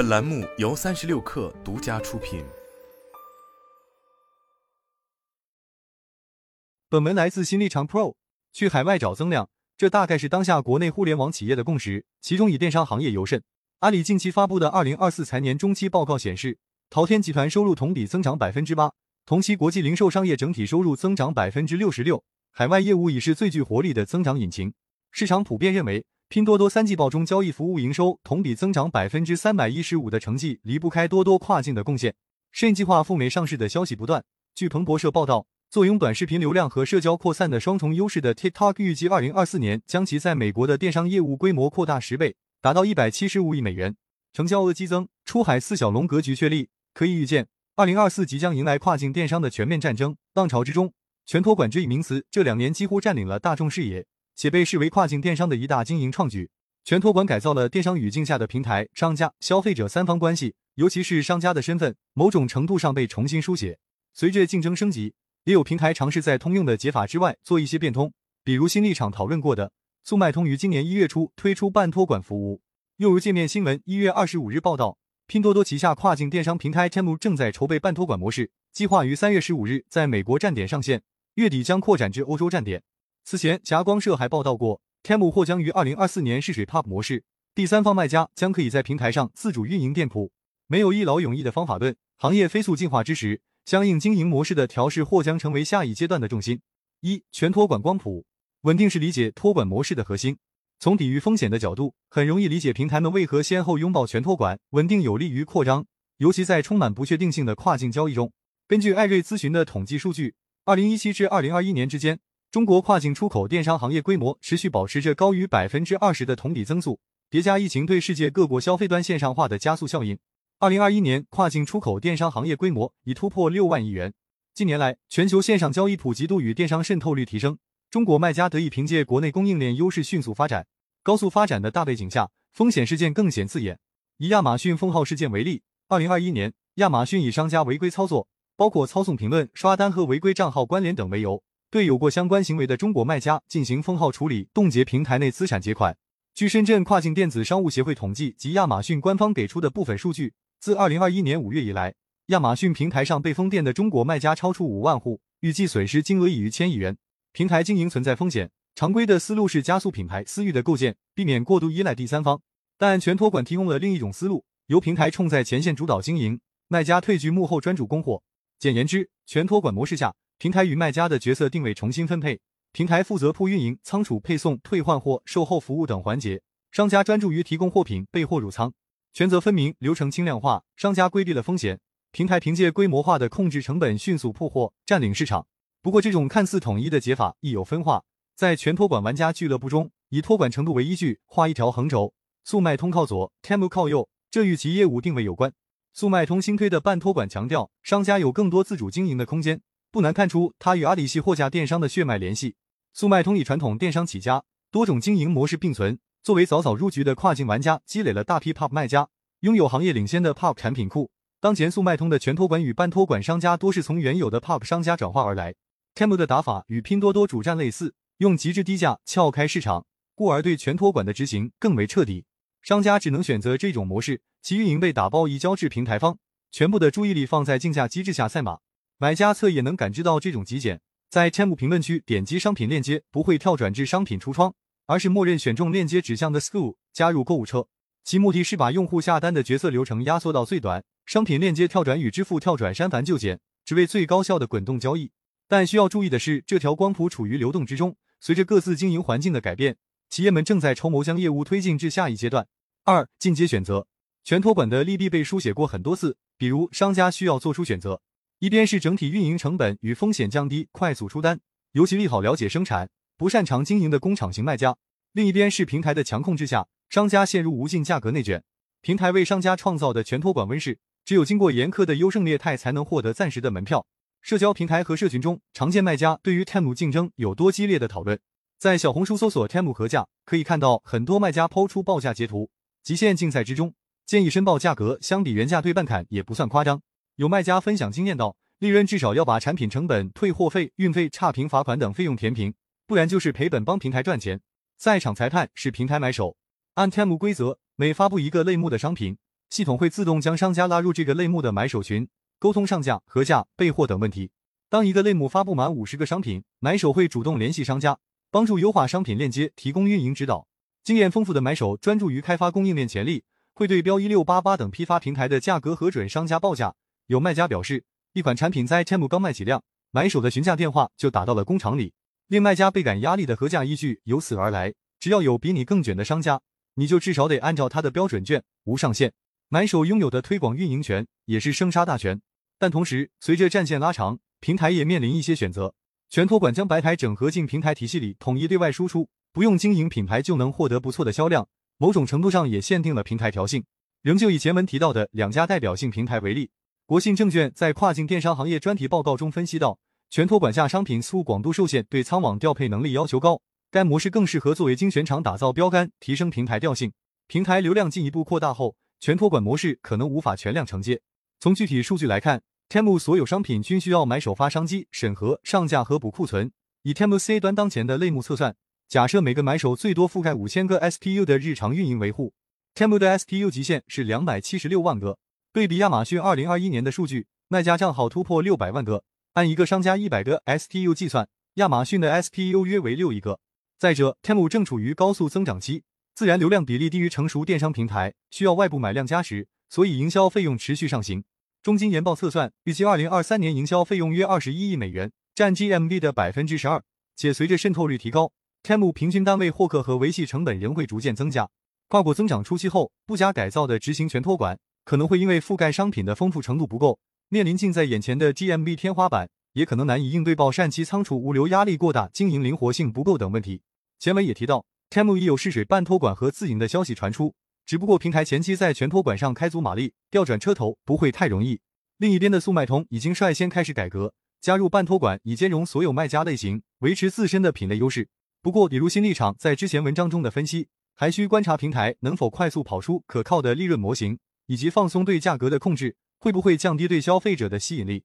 本栏目由三十六氪独家出品。本文来自新立场 Pro。去海外找增量，这大概是当下国内互联网企业的共识，其中以电商行业尤甚。阿里近期发布的二零二四财年中期报告显示，淘天集团收入同比增长百分之八，同期国际零售商业整体收入增长百分之六十六，海外业务已是最具活力的增长引擎。市场普遍认为。拼多多三季报中交易服务营收同比增长百分之三百一十五的成绩离不开多多跨境的贡献。甚计划赴美上市的消息不断。据彭博社报道，坐拥短视频流量和社交扩散的双重优势的 TikTok 预计二零二四年将其在美国的电商业务规模扩大十倍，达到一百七十五亿美元，成交额激增，出海四小龙格局确立。可以预见，二零二四即将迎来跨境电商的全面战争浪潮之中。全托管这一名词这两年几乎占领了大众视野。且被视为跨境电商的一大经营创举。全托管改造了电商语境下的平台、商家、消费者三方关系，尤其是商家的身份，某种程度上被重新书写。随着竞争升级，也有平台尝试在通用的解法之外做一些变通，比如新立场讨论过的速卖通于今年一月初推出半托管服务。又如界面新闻一月二十五日报道，拼多多旗下跨境电商平台 Temu 正在筹备半托管模式，计划于三月十五日在美国站点上线，月底将扩展至欧洲站点。此前，霞光社还报道过，Temu 或将于二零二四年试水 Pop 模式，第三方卖家将可以在平台上自主运营店铺。没有一劳永逸的方法论，行业飞速进化之时，相应经营模式的调试或将成为下一阶段的重心。一全托管光谱，稳定是理解托管模式的核心。从抵御风险的角度，很容易理解平台们为何先后拥抱全托管，稳定有利于扩张，尤其在充满不确定性的跨境交易中。根据艾瑞咨询的统计数据，二零一七至二零二一年之间。中国跨境出口电商行业规模持续保持着高于百分之二十的同比增速，叠加疫情对世界各国消费端线上化的加速效应，二零二一年跨境出口电商行业规模已突破六万亿元。近年来，全球线上交易普及度与电商渗透率提升，中国卖家得以凭借国内供应链优势迅速发展。高速发展的大背景下，风险事件更显刺眼。以亚马逊封号事件为例，二零二一年，亚马逊以商家违规操作，包括操纵评论、刷单和违规账号关联等为由。对有过相关行为的中国卖家进行封号处理，冻结平台内资产结款。据深圳跨境电子商务协会统计及亚马逊官方给出的部分数据，自二零二一年五月以来，亚马逊平台上被封店的中国卖家超出五万户，预计损失金额已逾千亿元。平台经营存在风险，常规的思路是加速品牌私域的构建，避免过度依赖第三方。但全托管提供了另一种思路，由平台冲在前线主导经营，卖家退居幕后专注供货。简言之，全托管模式下。平台与卖家的角色定位重新分配，平台负责铺运营、仓储、配送、退换货、售后服务等环节，商家专注于提供货品、备货入仓，权责分明，流程轻量化，商家规避了风险，平台凭借规模化的控制成本，迅速铺货，占领市场。不过，这种看似统一的解法亦有分化，在全托管玩家俱乐部中，以托管程度为依据，画一条横轴，速卖通靠左，Temu 靠右，这与其业务定位有关。速卖通新推的半托管强调，商家有更多自主经营的空间。不难看出，它与阿里系货架电商的血脉联系。速卖通以传统电商起家，多种经营模式并存。作为早早入局的跨境玩家，积累了大批 POP 卖家，拥有行业领先的 POP 产品库。当前速卖通的全托管与半托管商家多是从原有的 POP 商家转化而来。Temu 的打法与拼多多主战类似，用极致低价撬开市场，故而对全托管的执行更为彻底。商家只能选择这种模式，其运营被打包移交至平台方，全部的注意力放在竞价机制下赛马。买家侧也能感知到这种极简，在 t e m 评论区点击商品链接不会跳转至商品橱窗，而是默认选中链接指向的 School 加入购物车，其目的是把用户下单的决策流程压缩到最短，商品链接跳转与支付跳转删繁就简，只为最高效的滚动交易。但需要注意的是，这条光谱处于流动之中，随着各自经营环境的改变，企业们正在筹谋将业务推进至下一阶段。二进阶选择，全托管的利弊被书写过很多次，比如商家需要做出选择。一边是整体运营成本与风险降低，快速出单，尤其利好了解生产、不擅长经营的工厂型卖家；另一边是平台的强控之下，商家陷入无尽价格内卷。平台为商家创造的全托管温室，只有经过严苛的优胜劣汰，才能获得暂时的门票。社交平台和社群中，常见卖家对于 Temu 竞争有多激烈的讨论。在小红书搜索 Temu 合价，可以看到很多卖家抛出报价截图，极限竞赛之中，建议申报价格相比原价对半砍也不算夸张。有卖家分享经验道，利润至少要把产品成本、退货费、运费、差评、罚款等费用填平，不然就是赔本帮平台赚钱。在场裁判是平台买手。按 TEM 规则，每发布一个类目的商品，系统会自动将商家拉入这个类目的买手群，沟通上架、核价、备货等问题。当一个类目发布满五十个商品，买手会主动联系商家，帮助优化商品链接，提供运营指导。经验丰富的买手专注于开发供应链潜力，会对标一六八八等批发平台的价格核准商家报价。有卖家表示，一款产品在 Temu 刚卖起量，买手的询价电话就打到了工厂里，令卖家倍感压力的核价依据由此而来。只要有比你更卷的商家，你就至少得按照他的标准卷，无上限。买手拥有的推广运营权也是生杀大权，但同时随着战线拉长，平台也面临一些选择。全托管将白牌整合进平台体系里，统一对外输出，不用经营品牌就能获得不错的销量，某种程度上也限定了平台调性。仍旧以前文提到的两家代表性平台为例，国信证券在跨境电商行业专题报告中分析到，全托管下商品似乎广度受限，对仓网调配能力要求高。该模式更适合作为精选场打造标杆，提升平台调性。平台流量进一步扩大后，全托管模式可能无法全量承接。从具体数据来看，Temu 所有商品均需要买手发商机、审核、上架和补库存。以 Temu C 端当前的类目测算，假设每个买手最多覆盖五千个 SKU 的日常运营维护，Temu 的 SKU 极限是两百七十六万个。对比亚马逊二零二一年的数据，卖家账号突破六百万个，按一个商家一百个 SKU 计算，亚马逊的 SKU 约为六亿个。再者，Temu 正处于高速增长期，自然流量比例低于成熟电商平台，需要外部买量加持，所以营销费用持续上行。中金研报测算，预计二零二三年营销费用约二十一亿美元，占 GMV 的百分之十二。且随着渗透率提高，Temu 平均单位获客和维系成本仍会逐渐增加。跨过增长初期后，不加改造的执行全托管，可能会因为覆盖商品的丰富程度不够，面临近在眼前的 GMV 天花板，也可能难以应对报善期仓储物流压力过大、经营灵活性不够等问题。前文也提到，Temu 已有试水半托管和自营的消息传出，只不过平台前期在全托管上开足马力，调转车头不会太容易。另一边的速卖通已经率先开始改革，加入半托管，以兼容所有卖家类型，维持自身的品类优势。不过，比如新立场在之前文章中的分析，还需观察平台能否快速跑出可靠的利润模型，以及放松对价格的控制，会不会降低对消费者的吸引力。